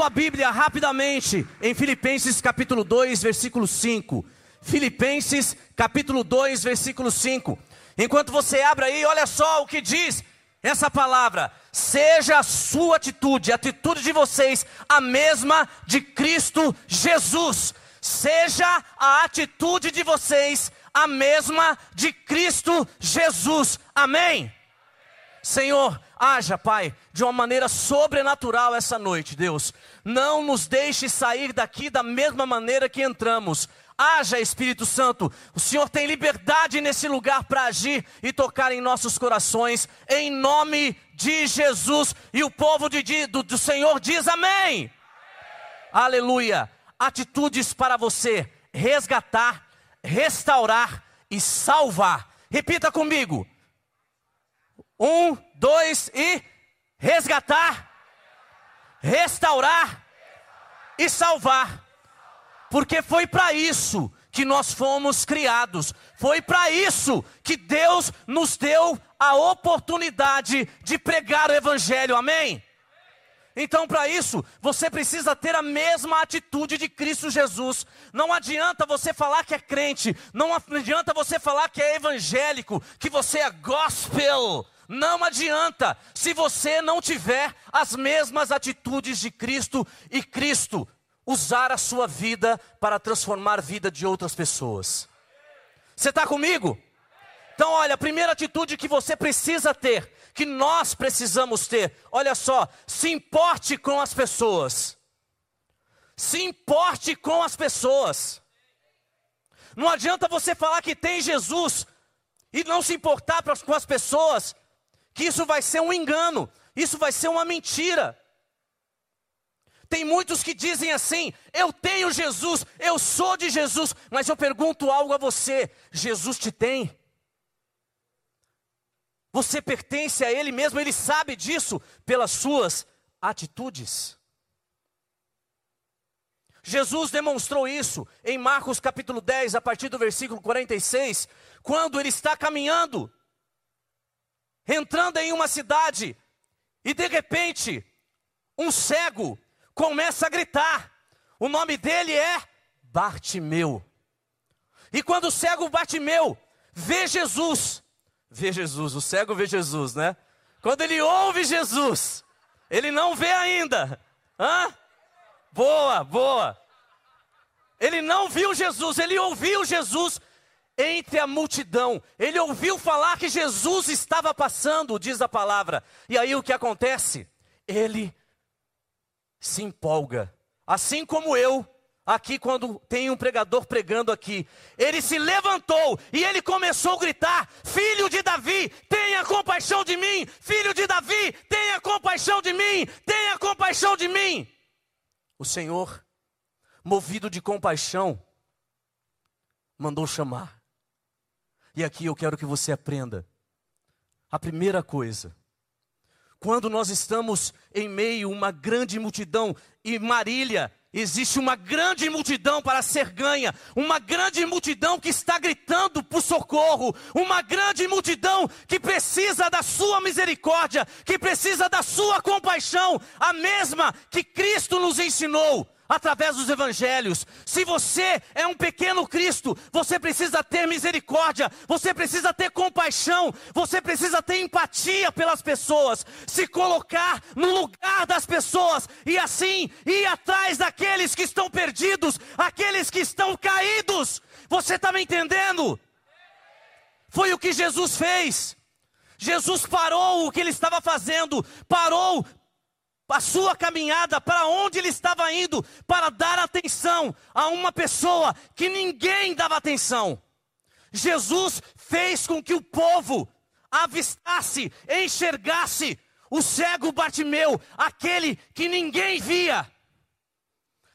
sua Bíblia rapidamente em Filipenses capítulo 2, versículo 5. Filipenses capítulo 2, versículo 5. Enquanto você abre aí, olha só o que diz essa palavra. Seja a sua atitude, a atitude de vocês, a mesma de Cristo Jesus. Seja a atitude de vocês a mesma de Cristo Jesus. Amém? Senhor, haja, Pai, de uma maneira sobrenatural essa noite, Deus. Não nos deixe sair daqui da mesma maneira que entramos. Haja, Espírito Santo, o Senhor tem liberdade nesse lugar para agir e tocar em nossos corações, em nome de Jesus. E o povo de, do, do Senhor diz amém. amém. Aleluia. Atitudes para você resgatar, restaurar e salvar. Repita comigo. Um, dois e resgatar, restaurar e salvar. Porque foi para isso que nós fomos criados. Foi para isso que Deus nos deu a oportunidade de pregar o Evangelho. Amém? Então, para isso, você precisa ter a mesma atitude de Cristo Jesus. Não adianta você falar que é crente, não adianta você falar que é evangélico, que você é gospel. Não adianta se você não tiver as mesmas atitudes de Cristo e Cristo usar a sua vida para transformar a vida de outras pessoas. Você está comigo? Então, olha, a primeira atitude que você precisa ter, que nós precisamos ter, olha só, se importe com as pessoas. Se importe com as pessoas. Não adianta você falar que tem Jesus e não se importar com as pessoas, que isso vai ser um engano, isso vai ser uma mentira. Tem muitos que dizem assim: eu tenho Jesus, eu sou de Jesus, mas eu pergunto algo a você: Jesus te tem? Você pertence a Ele mesmo, Ele sabe disso pelas suas atitudes. Jesus demonstrou isso em Marcos capítulo 10, a partir do versículo 46, quando ele está caminhando, entrando em uma cidade, e de repente, um cego começa a gritar. O nome dele é Bartimeu. E quando o cego Bartimeu vê Jesus, vê Jesus, o cego vê Jesus, né? Quando ele ouve Jesus, ele não vê ainda. Hã? Boa, boa. Ele não viu Jesus, ele ouviu Jesus entre a multidão. Ele ouviu falar que Jesus estava passando, diz a palavra. E aí o que acontece? Ele se empolga. Assim como eu, aqui quando tem um pregador pregando aqui, ele se levantou e ele começou a gritar: Filho de Davi, tenha compaixão de mim! Filho de Davi, tenha compaixão de mim! Tenha compaixão de mim! O Senhor, movido de compaixão, mandou chamar. E aqui eu quero que você aprenda. A primeira coisa, quando nós estamos em meio a uma grande multidão, e Marília, existe uma grande multidão para ser ganha, uma grande multidão que está gritando por socorro, uma grande multidão que precisa da sua misericórdia, que precisa da sua compaixão, a mesma que Cristo nos ensinou através dos evangelhos. Se você é um pequeno Cristo, você precisa ter misericórdia, você precisa ter compaixão, você precisa ter empatia pelas pessoas, se colocar no lugar das pessoas e assim ir atrás daqueles que estão perdidos, aqueles que estão caídos. Você está me entendendo? Foi o que Jesus fez. Jesus parou o que ele estava fazendo, parou a sua caminhada, para onde ele estava indo, para dar atenção a uma pessoa que ninguém dava atenção. Jesus fez com que o povo avistasse, enxergasse o cego Bartimeu, aquele que ninguém via,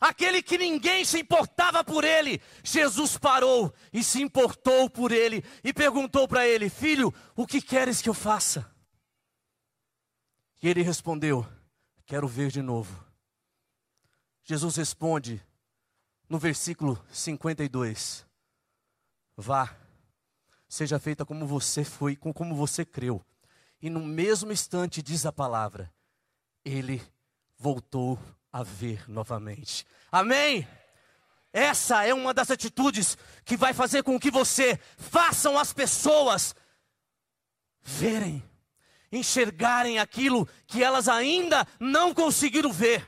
aquele que ninguém se importava por ele. Jesus parou e se importou por ele e perguntou para ele: Filho, o que queres que eu faça? E ele respondeu: Quero ver de novo. Jesus responde no versículo 52: Vá, seja feita como você foi, como você creu. E no mesmo instante diz a palavra, ele voltou a ver novamente. Amém? Essa é uma das atitudes que vai fazer com que você façam as pessoas verem, enxergarem aquilo que elas ainda não conseguiram ver.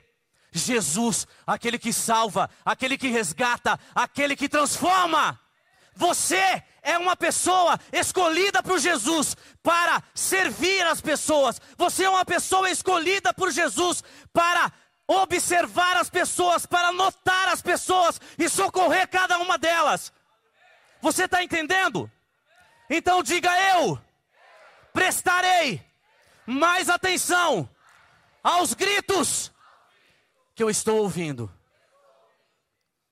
Jesus, aquele que salva, aquele que resgata, aquele que transforma. Você é uma pessoa escolhida por Jesus para servir as pessoas. Você é uma pessoa escolhida por Jesus para observar as pessoas, para notar as pessoas e socorrer cada uma delas. Você está entendendo? Então diga eu, prestarei mais atenção aos gritos que eu estou ouvindo.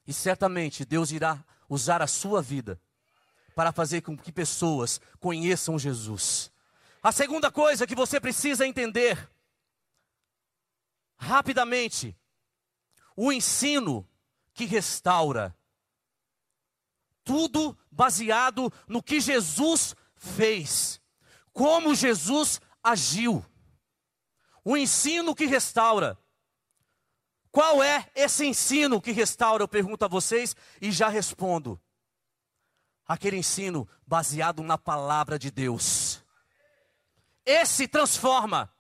E certamente Deus irá usar a sua vida para fazer com que pessoas conheçam Jesus. A segunda coisa que você precisa entender, rapidamente, o ensino que restaura. Tudo baseado no que Jesus fez, como Jesus agiu. O ensino que restaura. Qual é esse ensino que restaura? Eu pergunto a vocês e já respondo. Aquele ensino baseado na palavra de Deus. Esse transforma,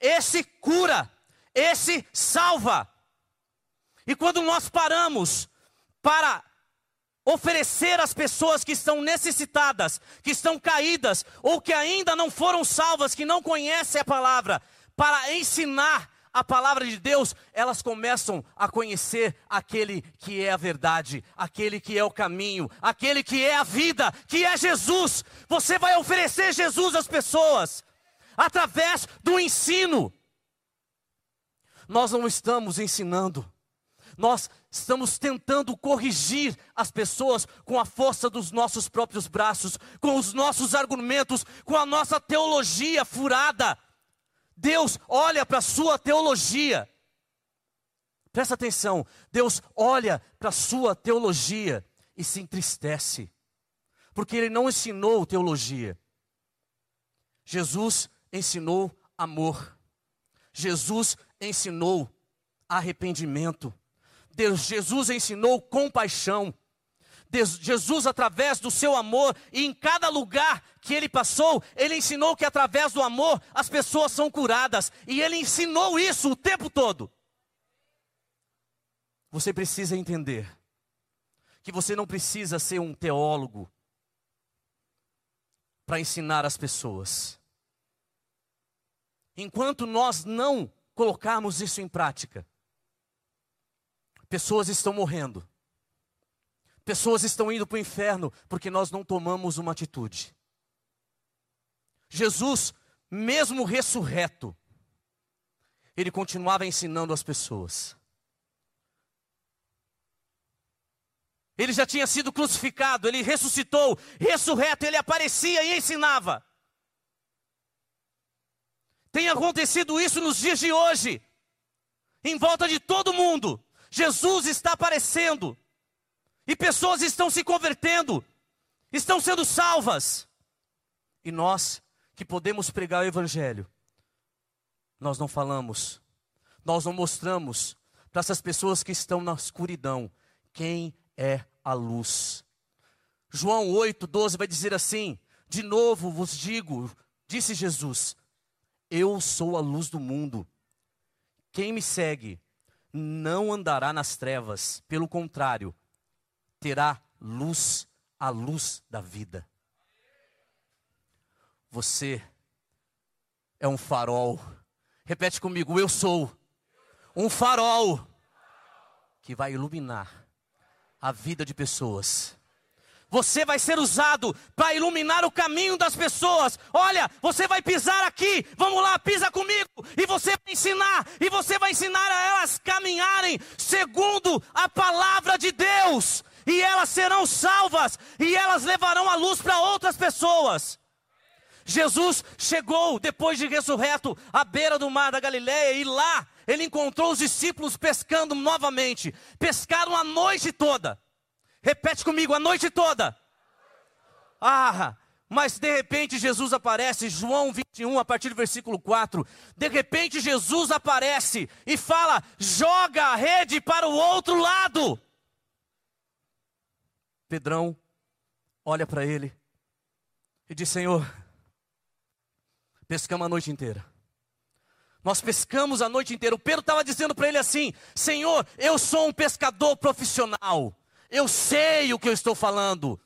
esse cura, esse salva. E quando nós paramos para oferecer às pessoas que estão necessitadas, que estão caídas, ou que ainda não foram salvas, que não conhecem a palavra, para ensinar a palavra de Deus, elas começam a conhecer aquele que é a verdade, aquele que é o caminho, aquele que é a vida, que é Jesus. Você vai oferecer Jesus às pessoas através do ensino. Nós não estamos ensinando, nós estamos tentando corrigir as pessoas com a força dos nossos próprios braços, com os nossos argumentos, com a nossa teologia furada. Deus olha para a sua teologia. Presta atenção, Deus olha para a sua teologia e se entristece, porque Ele não ensinou teologia. Jesus ensinou amor, Jesus ensinou arrependimento, Deus, Jesus ensinou compaixão. Jesus, através do seu amor, e em cada lugar que ele passou, ele ensinou que através do amor as pessoas são curadas, e ele ensinou isso o tempo todo. Você precisa entender que você não precisa ser um teólogo para ensinar as pessoas. Enquanto nós não colocarmos isso em prática, pessoas estão morrendo Pessoas estão indo para o inferno porque nós não tomamos uma atitude. Jesus, mesmo ressurreto, ele continuava ensinando as pessoas. Ele já tinha sido crucificado, ele ressuscitou, ressurreto, ele aparecia e ensinava. Tem acontecido isso nos dias de hoje, em volta de todo mundo. Jesus está aparecendo. E pessoas estão se convertendo, estão sendo salvas. E nós, que podemos pregar o Evangelho, nós não falamos, nós não mostramos para essas pessoas que estão na escuridão quem é a luz. João 8, 12 vai dizer assim: De novo vos digo, disse Jesus, eu sou a luz do mundo. Quem me segue não andará nas trevas, pelo contrário, terá luz, a luz da vida. Você é um farol. Repete comigo, eu sou um farol que vai iluminar a vida de pessoas. Você vai ser usado para iluminar o caminho das pessoas. Olha, você vai pisar aqui. Vamos lá, pisa comigo. E você vai ensinar. E você vai ensinar a elas caminharem segundo a palavra de Deus e elas serão salvas, e elas levarão a luz para outras pessoas. Jesus chegou, depois de ressurreto, à beira do mar da Galileia, e lá ele encontrou os discípulos pescando novamente. Pescaram a noite toda. Repete comigo, a noite toda. Ah, Mas de repente Jesus aparece, João 21, a partir do versículo 4. De repente Jesus aparece e fala: joga a rede para o outro lado. Pedrão olha para ele e diz: Senhor, pescamos a noite inteira. Nós pescamos a noite inteira. O Pedro estava dizendo para ele assim: Senhor, eu sou um pescador profissional. Eu sei o que eu estou falando.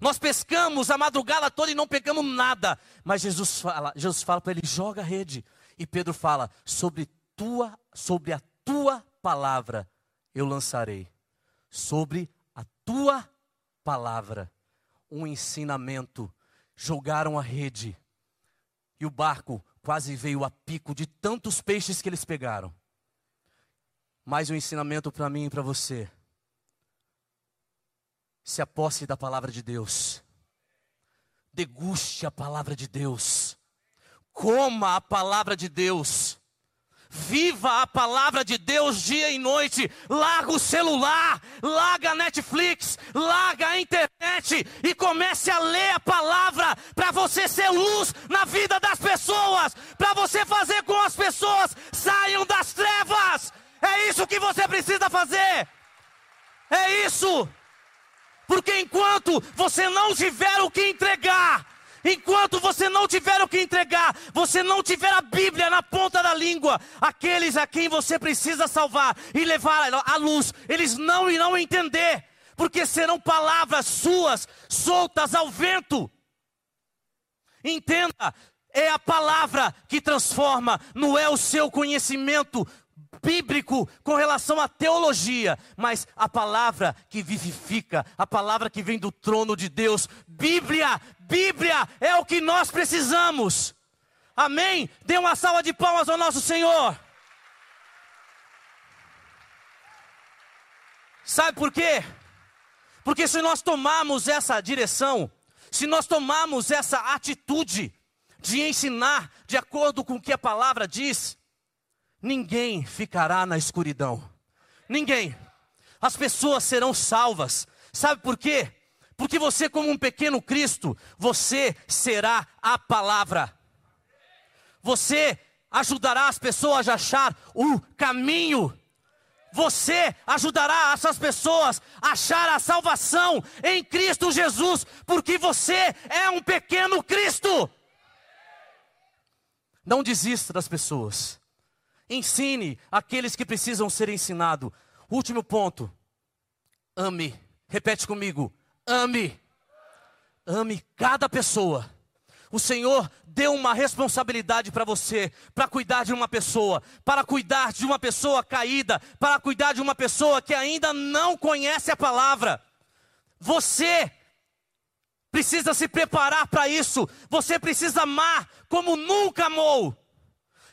Nós pescamos a madrugada toda e não pegamos nada. Mas Jesus fala, Jesus fala para ele: joga a rede. E Pedro fala: sobre tua, sobre a tua palavra eu lançarei. Sobre a tua palavra, um ensinamento. Jogaram a rede e o barco quase veio a pico de tantos peixes que eles pegaram. Mais um ensinamento para mim e para você. Se aposse da palavra de Deus. Deguste a palavra de Deus. Coma a palavra de Deus. Viva a palavra de Deus dia e noite. Larga o celular, larga a Netflix, larga a internet e comece a ler a palavra para você ser luz na vida das pessoas, para você fazer com as pessoas saiam das trevas. É isso que você precisa fazer. É isso. Porque enquanto você não tiver o que entregar, Enquanto você não tiver o que entregar, você não tiver a Bíblia na ponta da língua, aqueles a quem você precisa salvar e levar à luz, eles não irão entender, porque serão palavras suas soltas ao vento. Entenda, é a palavra que transforma, não é o seu conhecimento bíblico com relação à teologia, mas a palavra que vivifica, a palavra que vem do trono de Deus. Bíblia, Bíblia é o que nós precisamos. Amém? Dê uma salva de palmas ao nosso Senhor. Sabe por quê? Porque se nós tomarmos essa direção, se nós tomarmos essa atitude de ensinar de acordo com o que a palavra diz, ninguém ficará na escuridão. Ninguém. As pessoas serão salvas. Sabe por quê? Porque você, como um pequeno Cristo, você será a palavra. Você ajudará as pessoas a achar o caminho. Você ajudará essas pessoas a achar a salvação em Cristo Jesus, porque você é um pequeno Cristo. Não desista das pessoas. Ensine aqueles que precisam ser ensinados. Último ponto. Ame. Repete comigo. Ame. Ame cada pessoa. O Senhor deu uma responsabilidade para você, para cuidar de uma pessoa, para cuidar de uma pessoa caída, para cuidar de uma pessoa que ainda não conhece a palavra. Você precisa se preparar para isso. Você precisa amar como nunca amou.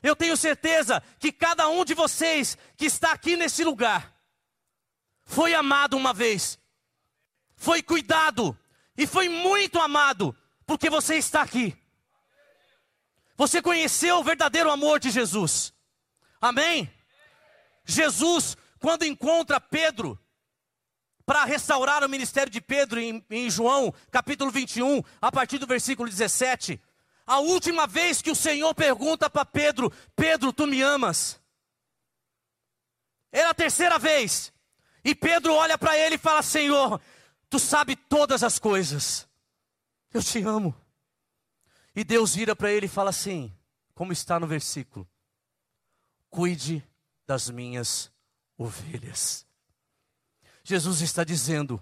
Eu tenho certeza que cada um de vocês que está aqui nesse lugar foi amado uma vez, foi cuidado e foi muito amado, porque você está aqui. Você conheceu o verdadeiro amor de Jesus. Amém? Jesus, quando encontra Pedro, para restaurar o ministério de Pedro em, em, João, capítulo 21, a partir do versículo 17, a última vez que o Senhor pergunta para Pedro: Pedro, tu me amas? Era a terceira vez. E Pedro olha para ele e fala: Senhor, tu sabe todas as coisas. Eu te amo. E Deus vira para ele e fala assim, como está no versículo: Cuide das minhas ovelhas. Jesus está dizendo: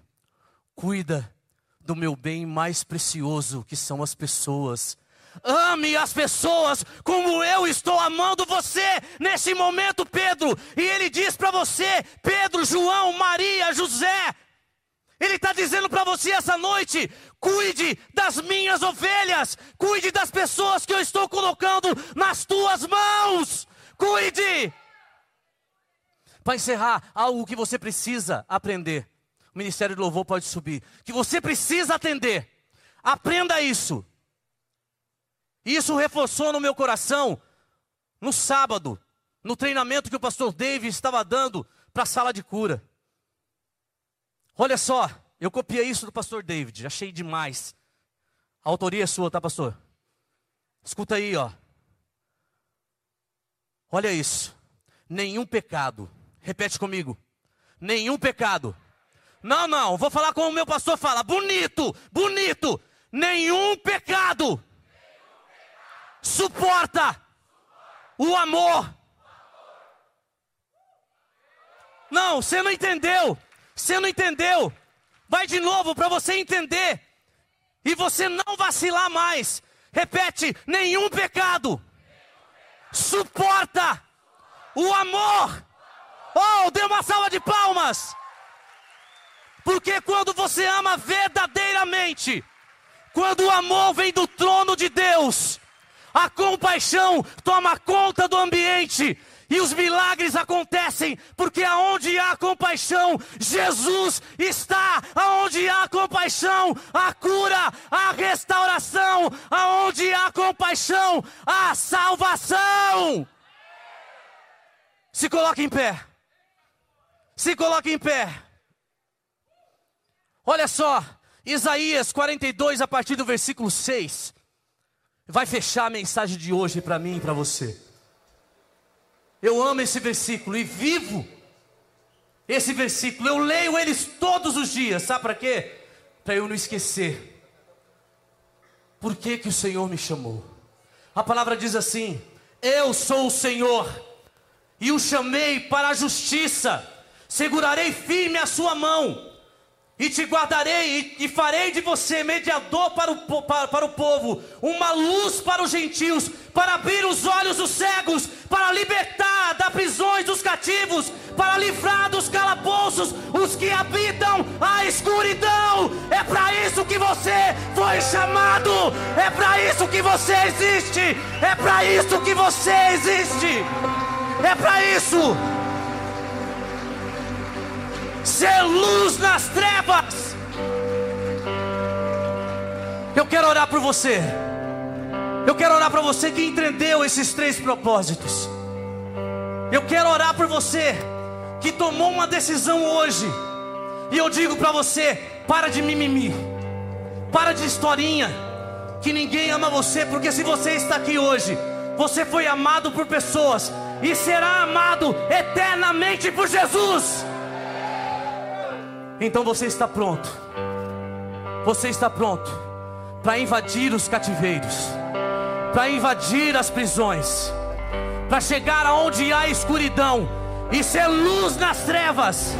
Cuida do meu bem mais precioso, que são as pessoas. Ame as pessoas como eu estou amando você nesse momento, Pedro. E ele diz para você, Pedro, João, Maria, José. Ele está dizendo para você essa noite: cuide das minhas ovelhas, cuide das pessoas que eu estou colocando nas tuas mãos. Cuide. Para encerrar, algo que você precisa aprender. O Ministério do Louvor pode subir. Que você precisa atender. Aprenda isso. Isso reforçou no meu coração no sábado, no treinamento que o pastor David estava dando para a sala de cura. Olha só, eu copiei isso do pastor David, achei demais. A autoria é sua, tá, pastor? Escuta aí, ó. Olha isso. Nenhum pecado. Repete comigo. Nenhum pecado. Não, não, vou falar como o meu pastor fala. Bonito, bonito. Nenhum pecado suporta o amor. Não, você não entendeu. Você não entendeu. Vai de novo para você entender. E você não vacilar mais. Repete: nenhum pecado suporta o amor. Oh, dê uma salva de palmas. Porque quando você ama verdadeiramente, quando o amor vem do trono de Deus, a compaixão toma conta do ambiente. E os milagres acontecem porque aonde há compaixão, Jesus está. Aonde há compaixão, a cura, a restauração. Aonde há compaixão, a salvação. Se coloque em pé. Se coloque em pé. Olha só, Isaías 42, a partir do versículo 6 vai fechar a mensagem de hoje para mim e para você. Eu amo esse versículo e vivo esse versículo. Eu leio eles todos os dias, sabe para quê? Para eu não esquecer. Por que, que o Senhor me chamou? A palavra diz assim: Eu sou o Senhor e o chamei para a justiça, segurarei firme a sua mão e te guardarei e, farei de você mediador para o, para, para o povo, uma luz para os gentios, para abrir os olhos dos cegos, para libertar das prisões dos cativos, para livrar dos calabouços os que habitam a escuridão. É para isso que você foi chamado, é para isso que você existe, é para isso que você existe, é para isso ser luz nas trevas. Eu quero orar por você. Eu quero orar para você que entendeu esses três propósitos. Eu quero orar por você que tomou uma decisão hoje. E eu digo para você: para de mimimi, para de historinha, que ninguém ama você, porque se você está aqui hoje, você foi amado por pessoas e será amado eternamente por Jesus. Então você está pronto. Você está pronto para invadir os cativeiros, para invadir as prisões, para chegar aonde há escuridão e ser luz nas trevas.